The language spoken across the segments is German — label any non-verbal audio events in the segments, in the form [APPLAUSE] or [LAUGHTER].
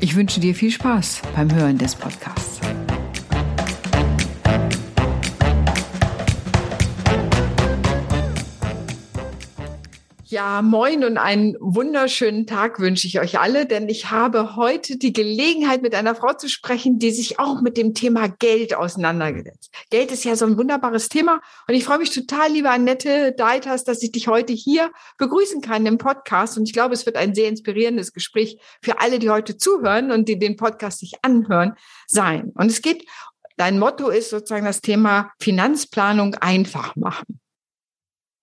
Ich wünsche dir viel Spaß beim Hören des Podcasts. Ja, moin und einen wunderschönen Tag wünsche ich euch alle, denn ich habe heute die Gelegenheit, mit einer Frau zu sprechen, die sich auch mit dem Thema Geld auseinandergesetzt. Geld ist ja so ein wunderbares Thema und ich freue mich total, liebe Annette Deiters, dass ich dich heute hier begrüßen kann im Podcast und ich glaube, es wird ein sehr inspirierendes Gespräch für alle, die heute zuhören und die den Podcast sich anhören, sein. Und es geht, dein Motto ist sozusagen das Thema Finanzplanung einfach machen.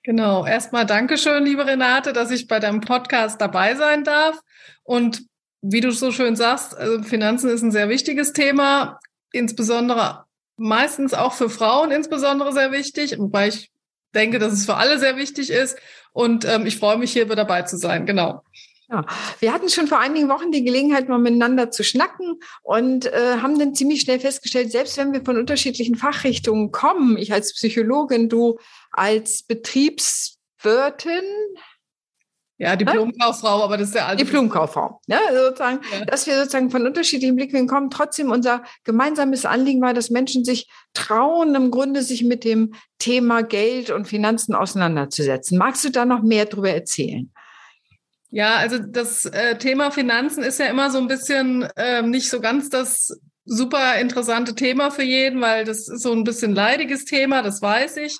Genau, erstmal Dankeschön, liebe Renate, dass ich bei deinem Podcast dabei sein darf. Und wie du so schön sagst, also Finanzen ist ein sehr wichtiges Thema, insbesondere meistens auch für Frauen insbesondere sehr wichtig, wobei ich denke, dass es für alle sehr wichtig ist. Und ähm, ich freue mich, hier dabei zu sein. Genau. Ja, wir hatten schon vor einigen Wochen die Gelegenheit, mal miteinander zu schnacken und äh, haben dann ziemlich schnell festgestellt, selbst wenn wir von unterschiedlichen Fachrichtungen kommen, ich als Psychologin, du als Betriebswirtin, ja, Diplomkauffrau, aber das ist der alte. Diplomkauffrau. Ja, sozusagen, ja. dass wir sozusagen von unterschiedlichen Blickwinkeln kommen. Trotzdem unser gemeinsames Anliegen war, dass Menschen sich trauen, im Grunde sich mit dem Thema Geld und Finanzen auseinanderzusetzen. Magst du da noch mehr darüber erzählen? Ja, also das äh, Thema Finanzen ist ja immer so ein bisschen äh, nicht so ganz das super interessante Thema für jeden, weil das ist so ein bisschen leidiges Thema, das weiß ich.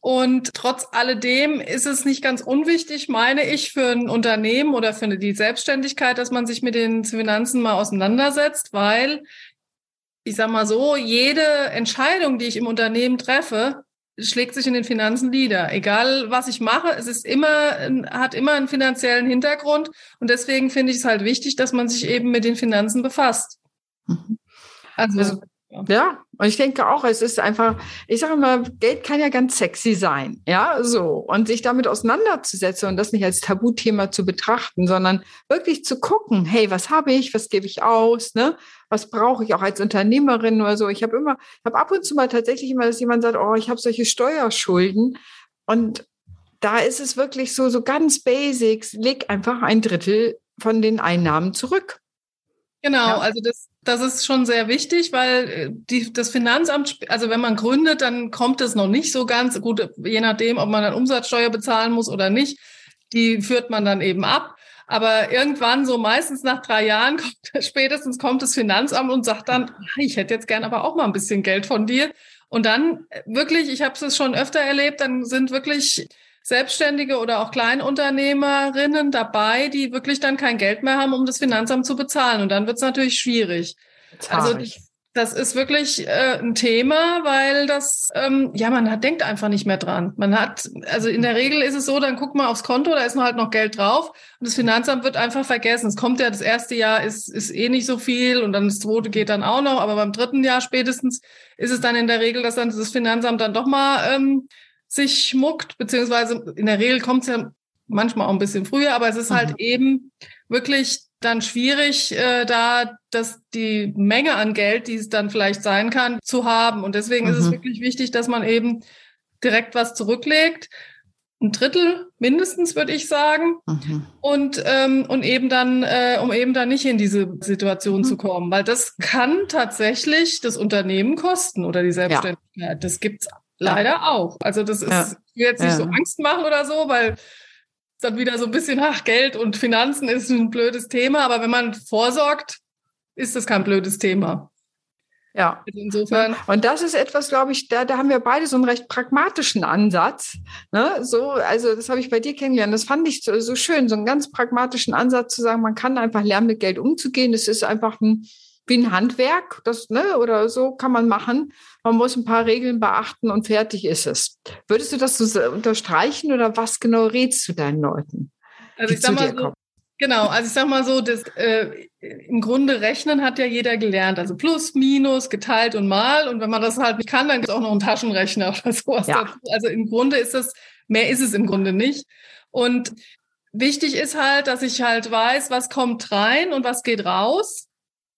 Und trotz alledem ist es nicht ganz unwichtig, meine ich, für ein Unternehmen oder für die Selbstständigkeit, dass man sich mit den Finanzen mal auseinandersetzt, weil ich sag mal so, jede Entscheidung, die ich im Unternehmen treffe, schlägt sich in den Finanzen nieder. Egal, was ich mache, es ist immer, hat immer einen finanziellen Hintergrund. Und deswegen finde ich es halt wichtig, dass man sich eben mit den Finanzen befasst. Mhm. Also, also ja, und ich denke auch, es ist einfach, ich sage mal, Geld kann ja ganz sexy sein, ja, so. Und sich damit auseinanderzusetzen und das nicht als Tabuthema zu betrachten, sondern wirklich zu gucken, hey, was habe ich, was gebe ich aus, ne? Was brauche ich auch als Unternehmerin oder so? Ich habe immer, habe ab und zu mal tatsächlich immer, dass jemand sagt, oh, ich habe solche Steuerschulden. Und da ist es wirklich so, so ganz basics, leg einfach ein Drittel von den Einnahmen zurück. Genau, ja. also das, das ist schon sehr wichtig, weil äh, die, das Finanzamt, also wenn man gründet, dann kommt es noch nicht so ganz gut, je nachdem, ob man dann Umsatzsteuer bezahlen muss oder nicht. Die führt man dann eben ab. Aber irgendwann, so meistens nach drei Jahren, [LAUGHS] kommt, spätestens kommt das Finanzamt und sagt dann, ich hätte jetzt gern aber auch mal ein bisschen Geld von dir. Und dann äh, wirklich, ich habe es schon öfter erlebt, dann sind wirklich Selbstständige oder auch Kleinunternehmerinnen dabei, die wirklich dann kein Geld mehr haben, um das Finanzamt zu bezahlen. Und dann wird es natürlich schwierig. Also das ist wirklich äh, ein Thema, weil das, ähm, ja, man hat, denkt einfach nicht mehr dran. Man hat, also in der Regel ist es so, dann guckt man aufs Konto, da ist noch halt noch Geld drauf und das Finanzamt wird einfach vergessen. Es kommt ja, das erste Jahr ist, ist eh nicht so viel und dann das zweite geht dann auch noch, aber beim dritten Jahr spätestens ist es dann in der Regel, dass dann das Finanzamt dann doch mal ähm, sich schmuckt, beziehungsweise in der Regel kommt es ja manchmal auch ein bisschen früher, aber es ist halt mhm. eben wirklich dann schwierig, äh, da dass die Menge an Geld, die es dann vielleicht sein kann, zu haben. Und deswegen mhm. ist es mhm. wirklich wichtig, dass man eben direkt was zurücklegt. Ein Drittel mindestens, würde ich sagen. Mhm. Und, ähm, und eben dann, äh, um eben dann nicht in diese Situation mhm. zu kommen. Weil das kann tatsächlich das Unternehmen kosten oder die Selbstständigkeit. Ja. Das gibt's Leider auch. Also das ist, ja. ich will jetzt nicht ja. so Angst machen oder so, weil dann wieder so ein bisschen, ach, Geld und Finanzen ist ein blödes Thema, aber wenn man vorsorgt, ist das kein blödes Thema. Ja. Also insofern. Und das ist etwas, glaube ich, da, da haben wir beide so einen recht pragmatischen Ansatz. Ne? So, also das habe ich bei dir kennengelernt. Das fand ich so, so schön, so einen ganz pragmatischen Ansatz zu sagen, man kann einfach lernen, mit Geld umzugehen. Das ist einfach ein, wie ein Handwerk, das, ne, oder so kann man machen. Man muss ein paar Regeln beachten und fertig ist es. Würdest du das so unterstreichen oder was genau rätst du deinen Leuten? Also ich sag mal so, Genau, also ich sag mal so, das, äh, im Grunde rechnen hat ja jeder gelernt. Also plus, minus, geteilt und mal. Und wenn man das halt nicht kann, dann gibt es auch noch einen Taschenrechner oder sowas ja. Also im Grunde ist das, mehr ist es im Grunde nicht. Und wichtig ist halt, dass ich halt weiß, was kommt rein und was geht raus.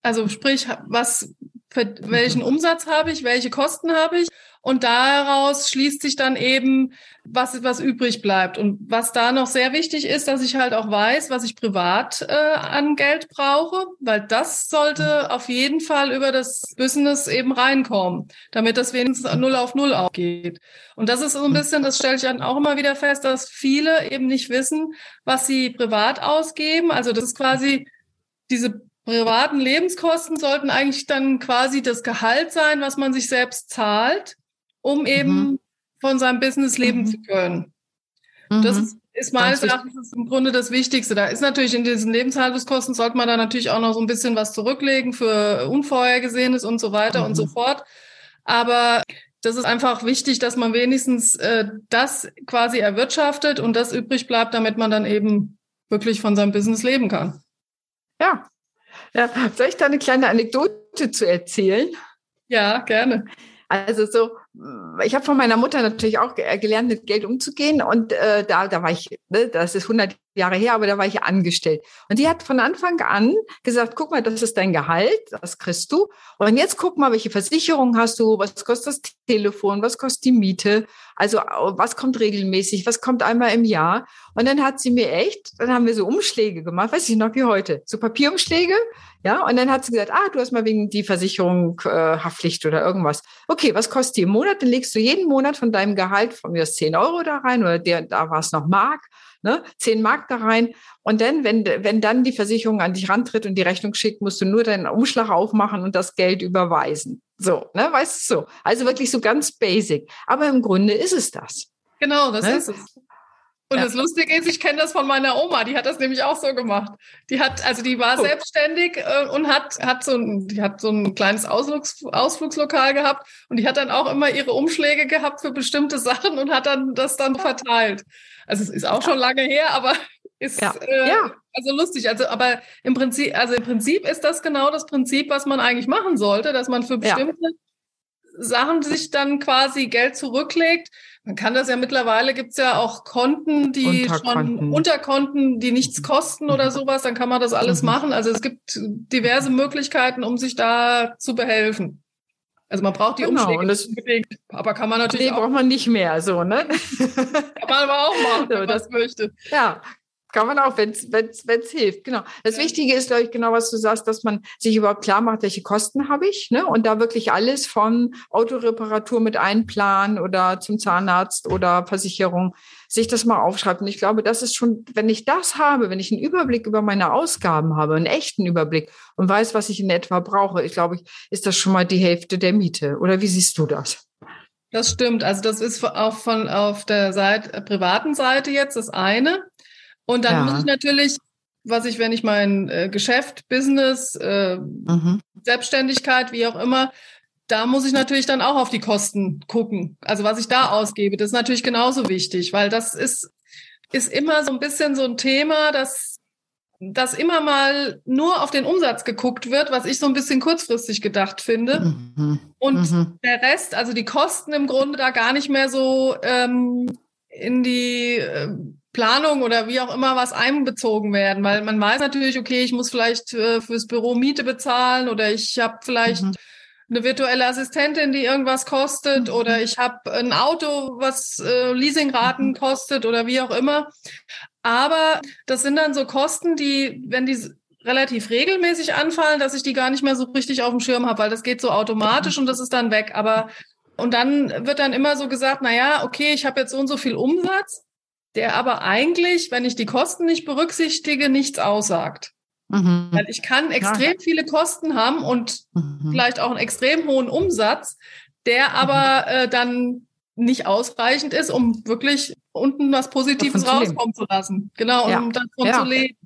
Also sprich, was für welchen Umsatz habe ich, welche Kosten habe ich und daraus schließt sich dann eben, was, was übrig bleibt. Und was da noch sehr wichtig ist, dass ich halt auch weiß, was ich privat äh, an Geld brauche, weil das sollte auf jeden Fall über das Business eben reinkommen, damit das wenigstens null auf null aufgeht. Und das ist so ein bisschen, das stelle ich dann auch immer wieder fest, dass viele eben nicht wissen, was sie privat ausgeben. Also das ist quasi diese privaten Lebenskosten sollten eigentlich dann quasi das Gehalt sein, was man sich selbst zahlt um eben mhm. von seinem Business leben mhm. zu können. Mhm. Das ist, ist meines Erachtens im Grunde das Wichtigste. Da ist natürlich in diesen Lebenshaltungskosten sollte man da natürlich auch noch so ein bisschen was zurücklegen für Unvorhergesehenes und so weiter und so mhm. fort. Aber das ist einfach wichtig, dass man wenigstens äh, das quasi erwirtschaftet und das übrig bleibt, damit man dann eben wirklich von seinem Business leben kann. Ja. Ja. Soll ich da eine kleine Anekdote zu erzählen? Ja, gerne. Also so, ich habe von meiner Mutter natürlich auch gelernt, mit Geld umzugehen und äh, da, da war ich, ne, das ist 100 Jahre her, aber da war ich angestellt. Und die hat von Anfang an gesagt, guck mal, das ist dein Gehalt, das kriegst du. Und jetzt guck mal, welche Versicherung hast du, was kostet das Telefon, was kostet die Miete, also was kommt regelmäßig, was kommt einmal im Jahr. Und dann hat sie mir echt, dann haben wir so Umschläge gemacht, weiß ich noch wie heute, so Papierumschläge. Ja, und dann hat sie gesagt, ah, du hast mal wegen die Versicherung äh, Haftpflicht oder irgendwas. Okay, was kostet die im Monat? Dann legst du jeden Monat von deinem Gehalt, von mir aus 10 Euro da rein oder der, da war es noch Mark ne, 10 Mark da rein. Und dann, wenn, wenn dann die Versicherung an dich rantritt und die Rechnung schickt, musst du nur deinen Umschlag aufmachen und das Geld überweisen. So, ne, weißt du so. Also wirklich so ganz basic. Aber im Grunde ist es das. Genau, das ne? ist es. Und ja. das Lustige ist, ich kenne das von meiner Oma, die hat das nämlich auch so gemacht. Die hat, also die war oh. selbstständig äh, und hat, hat so ein, die hat so ein kleines Ausflugs, Ausflugslokal gehabt und die hat dann auch immer ihre Umschläge gehabt für bestimmte [LAUGHS] Sachen und hat dann das dann verteilt. Also es ist auch schon lange her, aber [LAUGHS] ist ja. Äh, ja. also lustig. Also, aber im Prinzip, also im Prinzip ist das genau das Prinzip, was man eigentlich machen sollte, dass man für bestimmte. Sachen sich dann quasi Geld zurücklegt. Man kann das ja mittlerweile gibt's ja auch Konten, die Unterkonten. schon Unterkonten, die nichts kosten oder sowas, dann kann man das alles mhm. machen. Also es gibt diverse Möglichkeiten, um sich da zu behelfen. Also man braucht die genau, Umschläge das, unbedingt, aber kann man natürlich nee, auch. braucht man nicht mehr, so, ne? [LAUGHS] kann man aber auch machen, [LAUGHS] so, wenn man das möchte. Ja, kann man auch, wenn es hilft. Genau. Das Wichtige ist, glaube ich, genau, was du sagst, dass man sich überhaupt klar macht, welche Kosten habe ich, ne? Und da wirklich alles von Autoreparatur mit einplanen oder zum Zahnarzt oder Versicherung, sich das mal aufschreibt. Und ich glaube, das ist schon, wenn ich das habe, wenn ich einen Überblick über meine Ausgaben habe, einen echten Überblick und weiß, was ich in etwa brauche, ich glaube, ist das schon mal die Hälfte der Miete. Oder wie siehst du das? Das stimmt. Also das ist auch von auf der Seite, privaten Seite jetzt das eine. Und dann ja. muss ich natürlich, was ich, wenn ich mein äh, Geschäft, Business, äh, mhm. Selbstständigkeit, wie auch immer, da muss ich natürlich dann auch auf die Kosten gucken. Also was ich da ausgebe, das ist natürlich genauso wichtig, weil das ist, ist immer so ein bisschen so ein Thema, dass dass immer mal nur auf den Umsatz geguckt wird, was ich so ein bisschen kurzfristig gedacht finde. Mhm. Und mhm. der Rest, also die Kosten im Grunde da gar nicht mehr so ähm, in die äh, Planung oder wie auch immer was einbezogen werden, weil man weiß natürlich, okay, ich muss vielleicht äh, fürs Büro Miete bezahlen oder ich habe vielleicht mhm. eine virtuelle Assistentin, die irgendwas kostet mhm. oder ich habe ein Auto, was äh, Leasingraten mhm. kostet oder wie auch immer. Aber das sind dann so Kosten, die, wenn die relativ regelmäßig anfallen, dass ich die gar nicht mehr so richtig auf dem Schirm habe, weil das geht so automatisch und das ist dann weg. Aber und dann wird dann immer so gesagt, na ja, okay, ich habe jetzt so und so viel Umsatz der aber eigentlich, wenn ich die Kosten nicht berücksichtige, nichts aussagt. Mhm. Weil ich kann extrem ja. viele Kosten haben und mhm. vielleicht auch einen extrem hohen Umsatz, der aber mhm. äh, dann nicht ausreichend ist, um wirklich unten was Positives rauskommen zu, zu, lassen. Genau, ja. um davon ja. zu leben.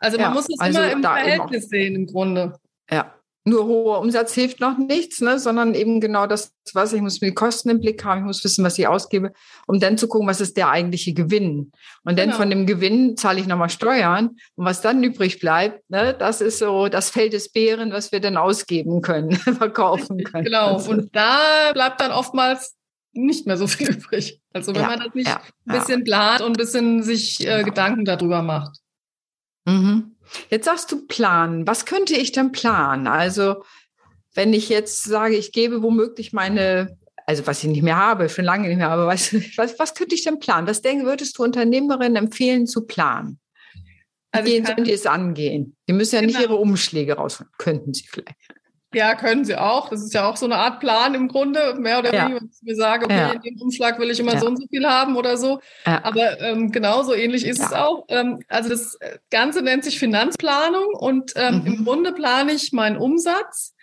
Also man muss es also immer im Verhältnis sehen im Grunde. Ja, nur hoher Umsatz hilft noch nichts, ne, sondern eben genau das, was ich muss mir die Kosten im Blick haben, ich muss wissen, was ich ausgebe, um dann zu gucken, was ist der eigentliche Gewinn. Und dann genau. von dem Gewinn zahle ich nochmal Steuern. Und was dann übrig bleibt, ne, das ist so das Feld des Bären, was wir dann ausgeben können, [LAUGHS] verkaufen können. Genau. Also. Und da bleibt dann oftmals nicht mehr so viel [LAUGHS] übrig. Also wenn ja, man das nicht ja, ein bisschen ja. plant und ein bisschen sich äh, genau. Gedanken darüber macht. Mhm. Jetzt sagst du planen. Was könnte ich denn planen? Also, wenn ich jetzt sage, ich gebe womöglich meine, also was ich nicht mehr habe, schon lange nicht mehr habe, was, [LAUGHS] was, was könnte ich denn planen? Was denken, würdest du Unternehmerinnen empfehlen zu planen? Also Wie sollen die es angehen? Die müssen ja genau. nicht ihre Umschläge raus, könnten sie vielleicht. Ja, können sie auch. Das ist ja auch so eine Art Plan im Grunde, mehr oder weniger, wenn ich mir sage, okay, ja. in dem Umschlag will ich immer ja. so und so viel haben oder so. Ja. Aber ähm, genauso ähnlich ist es auch. Ähm, also das Ganze nennt sich Finanzplanung und ähm, mhm. im Grunde plane ich meinen Umsatz.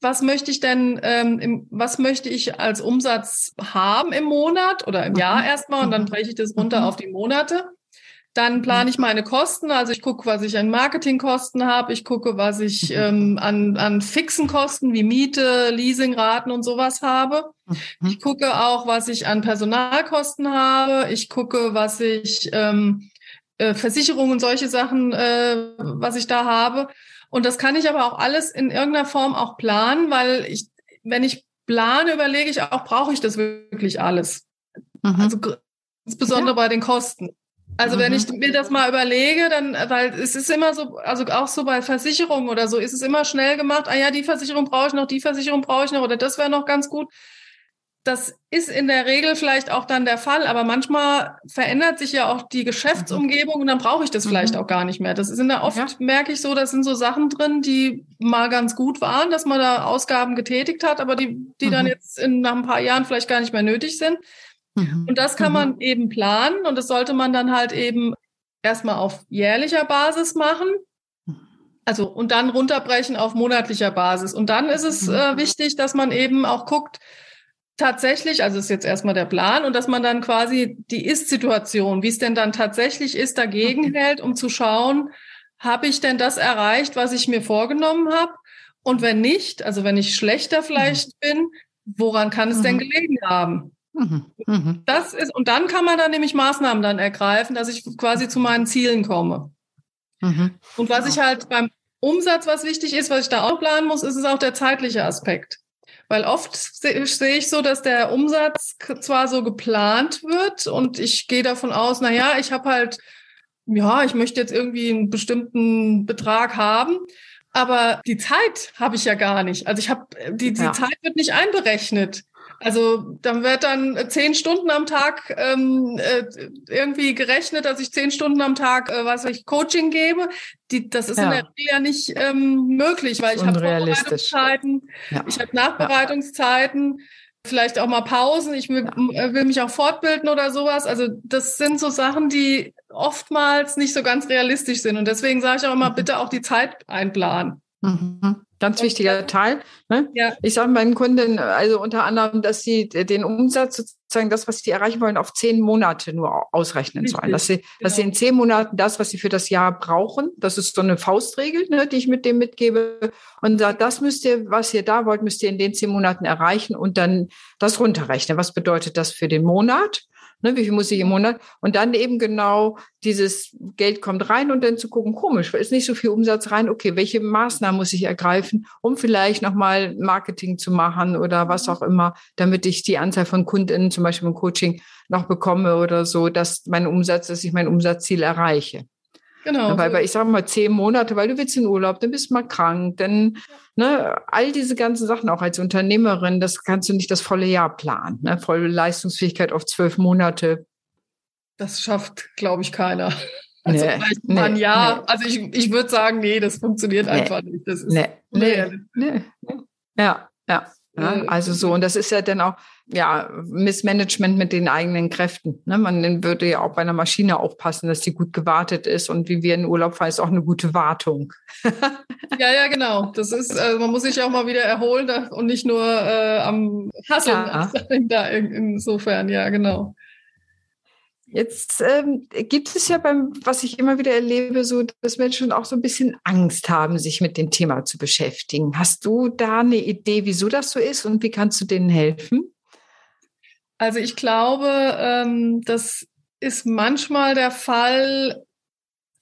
Was möchte ich denn, ähm, im, was möchte ich als Umsatz haben im Monat oder im Jahr mhm. erstmal und dann mhm. breche ich das runter mhm. auf die Monate. Dann plane ich meine Kosten, also ich gucke, was ich an Marketingkosten habe, ich gucke, was ich mhm. ähm, an, an fixen Kosten wie Miete, Leasingraten und sowas habe. Mhm. Ich gucke auch, was ich an Personalkosten habe. Ich gucke, was ich ähm, äh, Versicherungen und solche Sachen, äh, was ich da habe. Und das kann ich aber auch alles in irgendeiner Form auch planen, weil ich, wenn ich plane, überlege ich auch, brauche ich das wirklich alles? Mhm. Also insbesondere ja. bei den Kosten. Also mhm. wenn ich mir das mal überlege, dann, weil es ist immer so, also auch so bei Versicherungen oder so, ist es immer schnell gemacht, ah ja, die Versicherung brauche ich noch, die Versicherung brauche ich noch oder das wäre noch ganz gut. Das ist in der Regel vielleicht auch dann der Fall, aber manchmal verändert sich ja auch die Geschäftsumgebung und dann brauche ich das mhm. vielleicht auch gar nicht mehr. Das ist in der oft ja. merke ich so, das sind so Sachen drin, die mal ganz gut waren, dass man da Ausgaben getätigt hat, aber die, die mhm. dann jetzt in, nach ein paar Jahren vielleicht gar nicht mehr nötig sind. Mhm. Und das kann man mhm. eben planen und das sollte man dann halt eben erstmal auf jährlicher Basis machen. Also und dann runterbrechen auf monatlicher Basis. Und dann ist es äh, mhm. wichtig, dass man eben auch guckt, tatsächlich, also ist jetzt erstmal der Plan und dass man dann quasi die Ist-Situation, wie es denn dann tatsächlich ist, dagegen mhm. hält, um zu schauen, habe ich denn das erreicht, was ich mir vorgenommen habe? Und wenn nicht, also wenn ich schlechter vielleicht bin, woran kann es denn gelegen haben? Mhm. Mhm. Das ist, und dann kann man dann nämlich Maßnahmen dann ergreifen, dass ich quasi zu meinen Zielen komme. Mhm. Und was ich halt beim Umsatz, was wichtig ist, was ich da auch planen muss, ist es auch der zeitliche Aspekt. Weil oft sehe seh ich so, dass der Umsatz zwar so geplant wird und ich gehe davon aus, na ja, ich habe halt, ja, ich möchte jetzt irgendwie einen bestimmten Betrag haben, aber die Zeit habe ich ja gar nicht. Also ich habe die, die ja. Zeit wird nicht einberechnet. Also dann wird dann zehn Stunden am Tag ähm, äh, irgendwie gerechnet, dass ich zehn Stunden am Tag, äh, was ich Coaching gebe. Die, das ist ja. in der Regel ja nicht ähm, möglich, weil ich habe Vorbereitungszeiten, ja. ich habe Nachbereitungszeiten, ja. vielleicht auch mal Pausen. Ich will, äh, will mich auch fortbilden oder sowas. Also das sind so Sachen, die oftmals nicht so ganz realistisch sind. Und deswegen sage ich auch immer, mhm. bitte auch die Zeit einplanen. Mhm. Ganz wichtiger Teil. Ne? Ja. Ich sage meinen Kunden also unter anderem, dass sie den Umsatz sozusagen das, was sie erreichen wollen, auf zehn Monate nur ausrechnen Richtig. sollen. Dass sie, genau. dass sie in zehn Monaten das, was sie für das Jahr brauchen, das ist so eine Faustregel, ne, die ich mit dem mitgebe. Und sagt, das müsst ihr, was ihr da wollt, müsst ihr in den zehn Monaten erreichen und dann das runterrechnen. Was bedeutet das für den Monat? Ne, wie viel muss ich im Monat? Und dann eben genau dieses Geld kommt rein und dann zu gucken, komisch, ist nicht so viel Umsatz rein. Okay, welche Maßnahmen muss ich ergreifen, um vielleicht nochmal Marketing zu machen oder was auch immer, damit ich die Anzahl von KundInnen zum Beispiel im Coaching noch bekomme oder so, dass mein Umsatz, dass ich mein Umsatzziel erreiche. Genau. Weil, weil ich sage mal zehn Monate, weil du willst in Urlaub, dann bist du mal krank, dann ne, all diese ganzen Sachen auch als Unternehmerin, das kannst du nicht das volle Jahr planen. Ne? Volle Leistungsfähigkeit auf zwölf Monate. Das schafft, glaube ich, keiner. Also nee, mal ein Jahr. Nee. Also ich, ich würde sagen, nee, das funktioniert nee, einfach nicht. Das ist nee, nee, nee, Ja, ja. Ja, also so, und das ist ja dann auch, ja, Missmanagement mit den eigenen Kräften. Ne? Man würde ja auch bei einer Maschine aufpassen, dass die gut gewartet ist und wie wir in Urlaub fahren, ist auch eine gute Wartung. [LAUGHS] ja, ja, genau. Das ist, also man muss sich auch mal wieder erholen und nicht nur äh, am Hasseln. Ja. [LAUGHS] Da insofern, ja, genau. Jetzt ähm, gibt es ja beim, was ich immer wieder erlebe, so, dass Menschen auch so ein bisschen Angst haben, sich mit dem Thema zu beschäftigen. Hast du da eine Idee, wieso das so ist und wie kannst du denen helfen? Also ich glaube, ähm, das ist manchmal der Fall.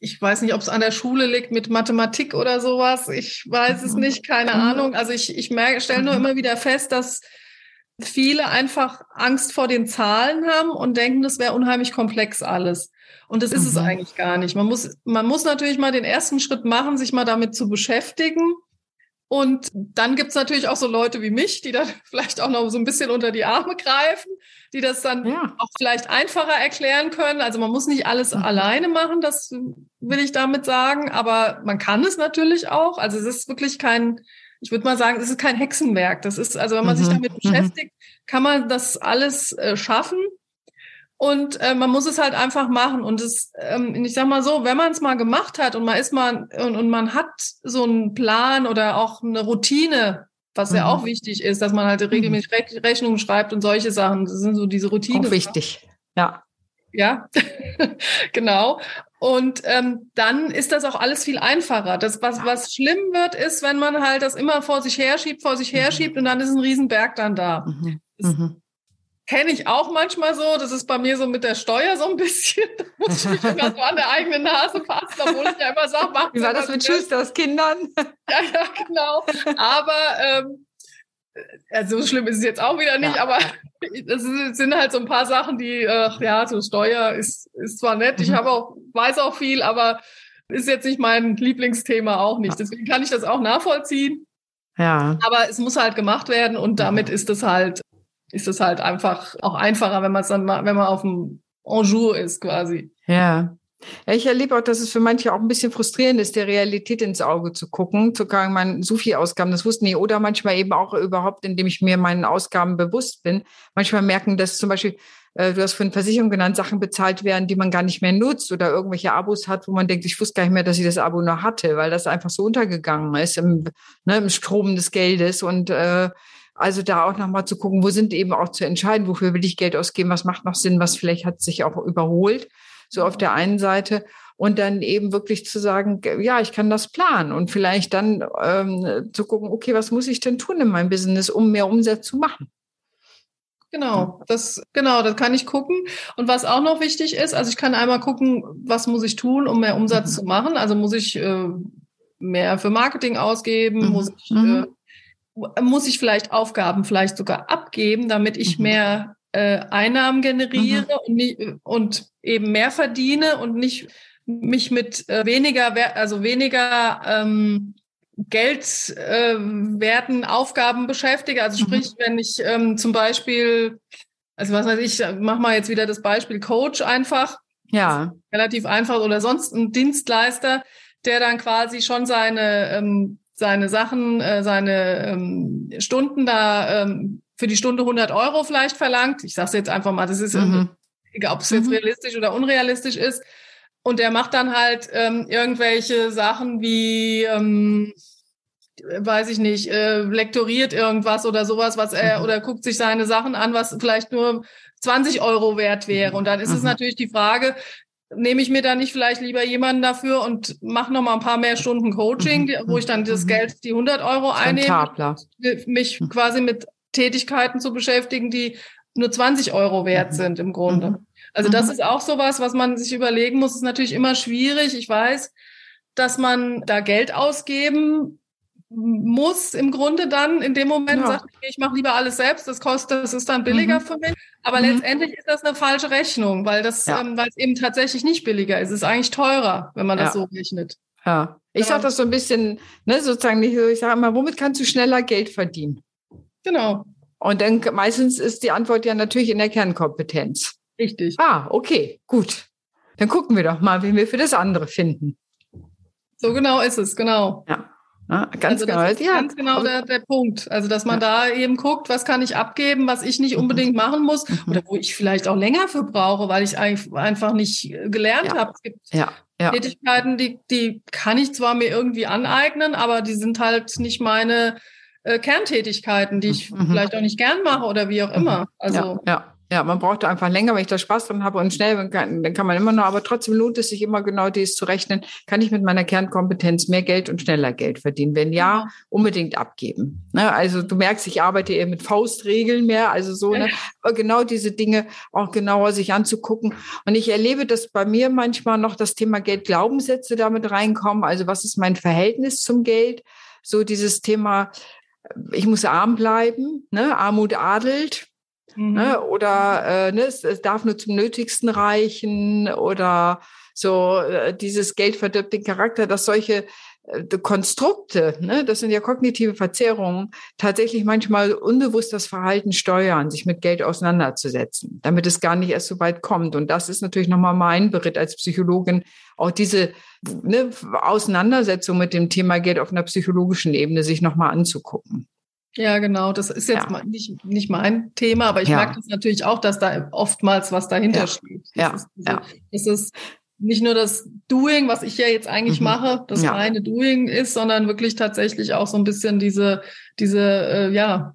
Ich weiß nicht, ob es an der Schule liegt mit Mathematik oder sowas. Ich weiß es mhm. nicht, keine mhm. Ahnung. Also ich, ich merke, stelle nur mhm. immer wieder fest, dass viele einfach Angst vor den Zahlen haben und denken, das wäre unheimlich komplex alles. Und das ist mhm. es eigentlich gar nicht. Man muss, man muss natürlich mal den ersten Schritt machen, sich mal damit zu beschäftigen. Und dann gibt's natürlich auch so Leute wie mich, die da [LAUGHS] vielleicht auch noch so ein bisschen unter die Arme greifen, die das dann ja. auch vielleicht einfacher erklären können. Also man muss nicht alles mhm. alleine machen, das will ich damit sagen, aber man kann es natürlich auch. Also es ist wirklich kein, ich würde mal sagen, es ist kein Hexenwerk. Das ist, also wenn man mhm. sich damit mhm. beschäftigt, kann man das alles äh, schaffen. Und äh, man muss es halt einfach machen. Und es, ähm, ich sag mal so, wenn man es mal gemacht hat und man ist mal und, und man hat so einen Plan oder auch eine Routine, was mhm. ja auch wichtig ist, dass man halt mhm. regelmäßig Re Rechnungen schreibt und solche Sachen. Das sind so diese Routinen. Auch wichtig, ja. Ja, [LAUGHS] genau. Und ähm, dann ist das auch alles viel einfacher. Das, was, was schlimm wird, ist, wenn man halt das immer vor sich herschiebt, vor sich herschiebt und dann ist ein Riesenberg dann da. Mhm. Mhm. Kenne ich auch manchmal so. Das ist bei mir so mit der Steuer so ein bisschen. [LAUGHS] Da muss ich mich immer so an der eigenen Nase fassen, obwohl ich ja immer sage, mach Wie war das mit Schusters Kindern? Ja, ja, genau. Aber ähm, also so schlimm ist es jetzt auch wieder nicht, ja. aber [LAUGHS] es sind halt so ein paar Sachen, die, äh, ja, so Steuer ist, ist zwar nett, ich mhm. habe auch, weiß auch viel, aber ist jetzt nicht mein Lieblingsthema auch nicht. Deswegen kann ich das auch nachvollziehen. Ja. Aber es muss halt gemacht werden und damit ja. ist es halt, ist es halt einfach auch einfacher, wenn man es dann mal, wenn man auf dem Enjour ist quasi. Ja. Ja, ich erlebe auch, dass es für manche auch ein bisschen frustrierend ist, der Realität ins Auge zu gucken, zu sagen, man, so viel Ausgaben, das wussten die, oder manchmal eben auch überhaupt, indem ich mir meinen Ausgaben bewusst bin. Manchmal merken, dass zum Beispiel, äh, du hast von Versicherung genannt, Sachen bezahlt werden, die man gar nicht mehr nutzt oder irgendwelche Abos hat, wo man denkt, ich wusste gar nicht mehr, dass ich das Abo noch hatte, weil das einfach so untergegangen ist im, ne, im Strom des Geldes. Und, äh, also da auch nochmal zu gucken, wo sind eben auch zu entscheiden, wofür will ich Geld ausgeben, was macht noch Sinn, was vielleicht hat sich auch überholt so auf der einen Seite und dann eben wirklich zu sagen, ja, ich kann das planen und vielleicht dann ähm, zu gucken, okay, was muss ich denn tun in meinem Business, um mehr Umsatz zu machen? Genau, das, genau, das kann ich gucken. Und was auch noch wichtig ist, also ich kann einmal gucken, was muss ich tun, um mehr Umsatz mhm. zu machen? Also muss ich äh, mehr für Marketing ausgeben? Mhm. Muss ich, mhm. äh, muss ich vielleicht Aufgaben vielleicht sogar abgeben, damit ich mhm. mehr äh, Einnahmen generiere mhm. und, nicht, und eben mehr verdiene und nicht mich mit äh, weniger, also weniger ähm, geldwerten äh, Aufgaben beschäftige. Also sprich, mhm. wenn ich ähm, zum Beispiel, also was weiß ich, mach mal jetzt wieder das Beispiel Coach einfach. Ja. Relativ einfach oder sonst ein Dienstleister, der dann quasi schon seine ähm, seine Sachen, äh, seine ähm, Stunden da ähm, für die Stunde 100 Euro vielleicht verlangt. Ich sage es jetzt einfach mal, das ist, mhm. egal ob es jetzt mhm. realistisch oder unrealistisch ist. Und der macht dann halt ähm, irgendwelche Sachen wie, ähm, weiß ich nicht, äh, lektoriert irgendwas oder sowas, was er, mhm. oder guckt sich seine Sachen an, was vielleicht nur 20 Euro wert wäre. Und dann ist es mhm. natürlich die Frage, nehme ich mir da nicht vielleicht lieber jemanden dafür und mache noch mal ein paar mehr Stunden Coaching, mhm. wo ich dann das Geld, die 100 Euro einnehme, mich quasi mit Tätigkeiten zu beschäftigen, die nur 20 Euro wert mhm. sind im Grunde. Mhm. Also das mhm. ist auch sowas, was man sich überlegen muss. Ist natürlich immer schwierig. Ich weiß, dass man da Geld ausgeben muss im Grunde dann in dem Moment ja. sagt, ich mache lieber alles selbst, das kostet, das ist dann billiger mhm. für mich. Aber mhm. letztendlich ist das eine falsche Rechnung, weil das, ja. ähm, weil es eben tatsächlich nicht billiger ist. Es ist eigentlich teurer, wenn man das so rechnet. Ja, ich sage das so ein bisschen, ne, sozusagen, ich sage mal, womit kannst du schneller Geld verdienen? Genau. Und dann meistens ist die Antwort ja natürlich in der Kernkompetenz. Richtig. Ah, okay, gut. Dann gucken wir doch mal, wen wir für das andere finden. So genau ist es, genau. Ja. Ja, ganz also genau. Das ist ja. ganz genau der, der Punkt. Also, dass man ja. da eben guckt, was kann ich abgeben, was ich nicht mhm. unbedingt machen muss mhm. oder wo ich vielleicht auch länger für brauche, weil ich einfach nicht gelernt ja. habe. Es gibt ja. Tätigkeiten, die, die kann ich zwar mir irgendwie aneignen, aber die sind halt nicht meine äh, Kerntätigkeiten, die ich mhm. vielleicht auch nicht gern mache oder wie auch immer. Also ja, Ja, man braucht einfach länger, wenn ich da Spaß dran habe und schnell, dann kann, dann kann man immer noch, aber trotzdem lohnt es sich immer genau dies zu rechnen. Kann ich mit meiner Kernkompetenz mehr Geld und schneller Geld verdienen? Wenn ja, unbedingt abgeben. Ne? Also du merkst, ich arbeite eher mit Faustregeln mehr, also so, ne? aber genau diese Dinge auch genauer sich anzugucken. Und ich erlebe, dass bei mir manchmal noch das Thema Geld-Glaubenssätze damit reinkommen. Also was ist mein Verhältnis zum Geld? So dieses Thema, ich muss arm bleiben, ne? Armut adelt Mhm. Ne? Oder äh, ne, es, es, darf nur zum Nötigsten reichen oder so äh, dieses Geld verdirbt den Charakter, dass solche Konstrukte, ne, das sind ja kognitive Verzerrungen, tatsächlich manchmal unbewusst das Verhalten steuern, sich mit Geld auseinanderzusetzen, damit es gar nicht erst so weit kommt. Und das ist natürlich nochmal mein Beritt als Psychologin, auch diese ne, Auseinandersetzung mit dem Thema Geld auf einer psychologischen Ebene sich nochmal anzugucken. Ja, genau. Das ist jetzt ja. nicht, nicht mein Thema, aber ich ja. mag das natürlich auch, dass da oftmals was dahinter ja. steht. Das ja. Ist diese, ja. Das ist nicht nur das Doing, was ich ja jetzt eigentlich mhm. mache, das ja. reine Doing ist, sondern wirklich tatsächlich auch so ein bisschen diese, diese, äh, ja,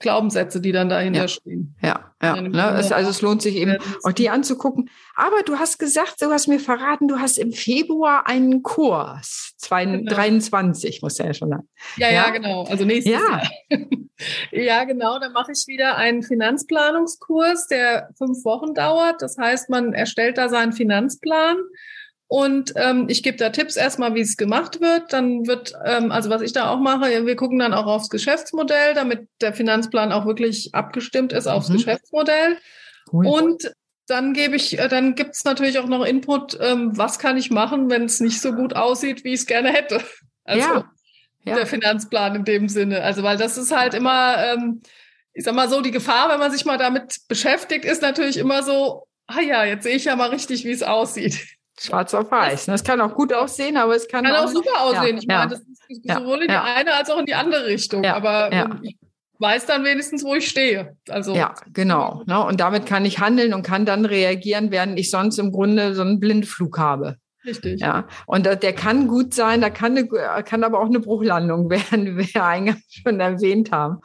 Glaubenssätze, die dann dahinter ja. stehen. Ja, ja. Ne? Es, also es lohnt sich eben auch die anzugucken. Aber du hast gesagt, du hast mir verraten, du hast im Februar einen Kurs. 2023, genau. muss ja schon sein. Ja, ja, ja, genau. Also nächstes ja. Jahr. [LAUGHS] ja, genau. Da mache ich wieder einen Finanzplanungskurs, der fünf Wochen dauert. Das heißt, man erstellt da seinen Finanzplan und ähm, ich gebe da Tipps erstmal, wie es gemacht wird. Dann wird, ähm, also was ich da auch mache, wir gucken dann auch aufs Geschäftsmodell, damit der Finanzplan auch wirklich abgestimmt ist aufs mhm. Geschäftsmodell. Cool. Und dann gebe ich, äh, dann gibt es natürlich auch noch Input, ähm, was kann ich machen, wenn es nicht so gut aussieht, wie ich es gerne hätte. Also ja. Ja. der Finanzplan in dem Sinne. Also weil das ist halt immer, ähm, ich sag mal so, die Gefahr, wenn man sich mal damit beschäftigt, ist natürlich immer so, ah ja, jetzt sehe ich ja mal richtig, wie es aussieht. Schwarz auf weiß. Das kann auch gut aussehen, aber es kann, kann auch, auch super aussehen. Ja, ich meine, das ist sowohl in die eine als auch in die andere Richtung. aber ähm, ich weiß dann wenigstens, wo ich stehe. Also ja, genau. Ne? Und damit kann ich handeln und kann dann reagieren, während ich sonst im Grunde so einen Blindflug habe. Richtig. Ja, und der kann gut sein, da kann, eine, kann aber auch eine Bruchlandung [LAUGHS] werden, wie wir eingangs schon erwähnt haben.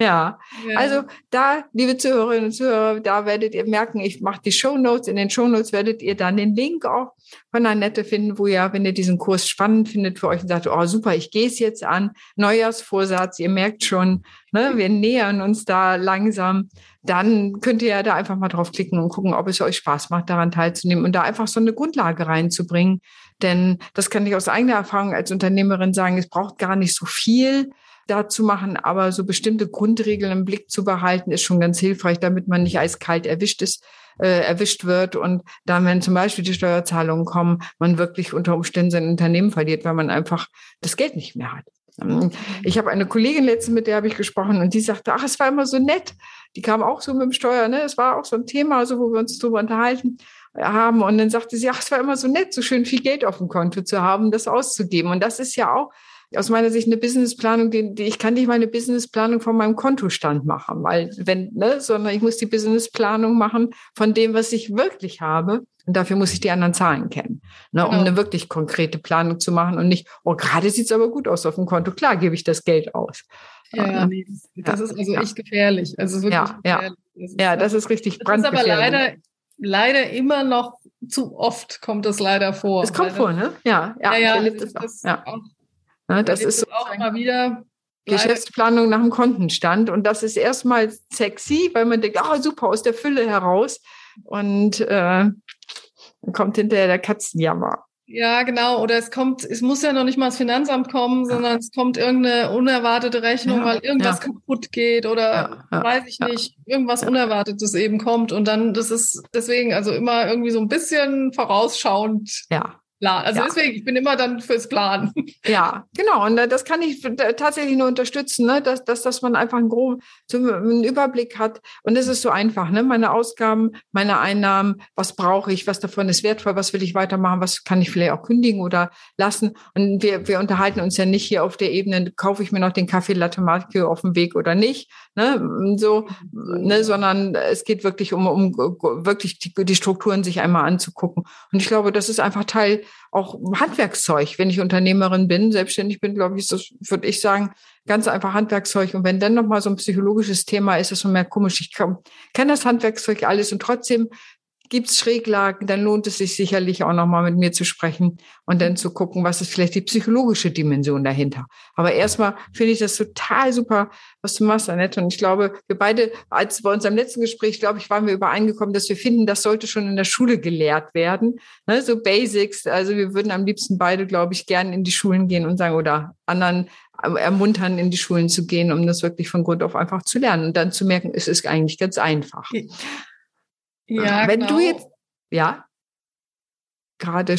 Ja. ja. also da, liebe Zuhörerinnen und Zuhörer, da werdet ihr merken, ich mache die Show Notes. In den Show Notes werdet ihr dann den Link auch von Annette finden, wo ihr, wenn ihr diesen Kurs spannend findet für euch und sagt, oh super, ich gehe es jetzt an, Neujahrsvorsatz, ihr merkt schon, ne, wir nähern uns da langsam, dann könnt ihr ja da einfach mal draufklicken und gucken, ob es euch Spaß macht, daran teilzunehmen und da einfach so eine Grundlage reinzubringen. Denn das kann ich aus eigener Erfahrung als Unternehmerin sagen, es braucht gar nicht so viel dazu machen, aber so bestimmte Grundregeln im Blick zu behalten, ist schon ganz hilfreich, damit man nicht eiskalt erwischt ist, äh, erwischt wird und dann, wenn zum Beispiel die Steuerzahlungen kommen, man wirklich unter Umständen sein Unternehmen verliert, weil man einfach das Geld nicht mehr hat. Ähm, ich habe eine Kollegin letztens, mit der habe ich gesprochen und die sagte, ach, es war immer so nett. Die kam auch so mit dem Steuer, ne? Es war auch so ein Thema, so wo wir uns drüber unterhalten haben. Und dann sagte sie, ach, es war immer so nett, so schön viel Geld auf dem Konto zu haben, das auszugeben. Und das ist ja auch aus meiner Sicht eine Businessplanung, die, die ich kann nicht mal eine Businessplanung von meinem Kontostand machen, weil wenn, ne, sondern ich muss die Businessplanung machen von dem, was ich wirklich habe. Und dafür muss ich die anderen Zahlen kennen, ne, genau. um eine wirklich konkrete Planung zu machen und nicht, oh, gerade sieht's aber gut aus auf dem Konto. Klar, gebe ich das Geld aus. Ja, nee, das, das ja, ist also ja. echt gefährlich. Also wirklich ja, gefährlich. Ja, das ist, ja, das ist richtig das ist aber leider, leider immer noch zu oft kommt das leider vor. Es kommt leider. vor, ne? Ja, ja. ja, ja das, das, ja. Auch Ne, das ist auch immer wieder Geschäftsplanung nach dem Kontenstand. Und das ist erstmal sexy, weil man denkt, ah, oh, super, aus der Fülle heraus. Und äh, dann kommt hinterher der Katzenjammer. Ja, genau. Oder es kommt, es muss ja noch nicht mal das Finanzamt kommen, sondern es kommt irgendeine unerwartete Rechnung, ja, weil irgendwas ja. kaputt geht oder ja, weiß ich nicht, irgendwas Unerwartetes eben kommt. Und dann, das ist deswegen also immer irgendwie so ein bisschen vorausschauend. Ja. Plan. Also ja. deswegen, ich bin immer dann fürs Plan. [LAUGHS] Ja, genau. Und äh, das kann ich tatsächlich nur unterstützen, ne? dass, dass, dass man einfach einen groben einen Überblick hat. Und es ist so einfach, ne? Meine Ausgaben, meine Einnahmen, was brauche ich, was davon ist wertvoll, was will ich weitermachen, was kann ich vielleicht auch kündigen oder lassen. Und wir, wir unterhalten uns ja nicht hier auf der Ebene, kaufe ich mir noch den Kaffee Latte Macchio auf dem Weg oder nicht, ne? So, ne? sondern es geht wirklich um, um wirklich die, die Strukturen sich einmal anzugucken. Und ich glaube, das ist einfach Teil auch Handwerkszeug, wenn ich Unternehmerin bin, selbstständig bin, glaube ich, das würde ich sagen, ganz einfach Handwerkszeug. Und wenn dann nochmal so ein psychologisches Thema ist, ist es mehr komisch. Ich kann das Handwerkszeug alles und trotzdem gibt's Schräglagen, dann lohnt es sich sicherlich auch nochmal mit mir zu sprechen und dann zu gucken, was ist vielleicht die psychologische Dimension dahinter. Aber erstmal finde ich das total super, was du machst, Annette. Und ich glaube, wir beide, als bei unserem letzten Gespräch, glaube ich, waren wir übereingekommen, dass wir finden, das sollte schon in der Schule gelehrt werden. Ne, so Basics. Also wir würden am liebsten beide, glaube ich, gerne in die Schulen gehen und sagen, oder anderen ermuntern, in die Schulen zu gehen, um das wirklich von Grund auf einfach zu lernen und dann zu merken, es ist eigentlich ganz einfach. Ja, Wenn genau. du jetzt, ja, gerade,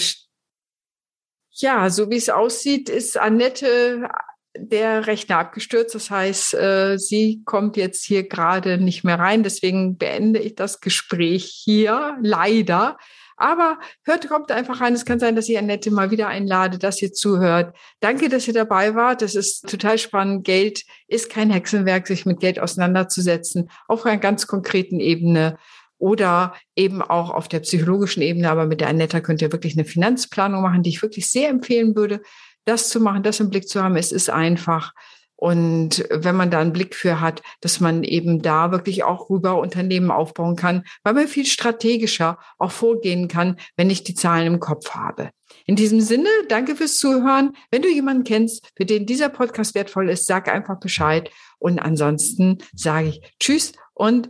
ja, so wie es aussieht, ist Annette der Rechner abgestürzt. Das heißt, äh, sie kommt jetzt hier gerade nicht mehr rein. Deswegen beende ich das Gespräch hier, leider. Aber hört, kommt einfach rein. Es kann sein, dass ich Annette mal wieder einlade, dass ihr zuhört. Danke, dass ihr dabei wart. Das ist total spannend. Geld ist kein Hexenwerk, sich mit Geld auseinanderzusetzen, auf einer ganz konkreten Ebene oder eben auch auf der psychologischen Ebene. Aber mit der Annetta könnt ihr wirklich eine Finanzplanung machen, die ich wirklich sehr empfehlen würde, das zu machen, das im Blick zu haben. Es ist einfach. Und wenn man da einen Blick für hat, dass man eben da wirklich auch rüber Unternehmen aufbauen kann, weil man viel strategischer auch vorgehen kann, wenn ich die Zahlen im Kopf habe. In diesem Sinne, danke fürs Zuhören. Wenn du jemanden kennst, für den dieser Podcast wertvoll ist, sag einfach Bescheid. Und ansonsten sage ich Tschüss und